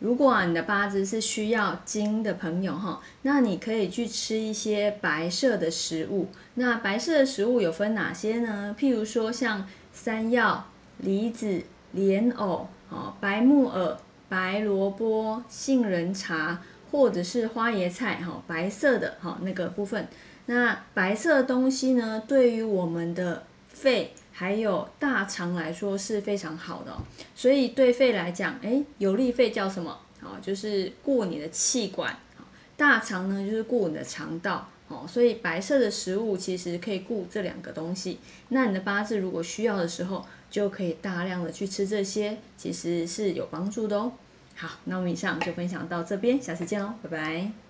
如果啊你的八字是需要金的朋友哈，那你可以去吃一些白色的食物。那白色的食物有分哪些呢？譬如说像山药、梨子、莲藕、哦白木耳、白萝卜、杏仁茶，或者是花椰菜哈，白色的哈那个部分。那白色的东西呢，对于我们的肺。还有大肠来说是非常好的，所以对肺来讲，哎，有利肺叫什么？哦，就是顾你的气管。大肠呢，就是顾你的肠道。哦，所以白色的食物其实可以顾这两个东西。那你的八字如果需要的时候，就可以大量的去吃这些，其实是有帮助的哦。好，那我们以上就分享到这边，下次见喽，拜拜。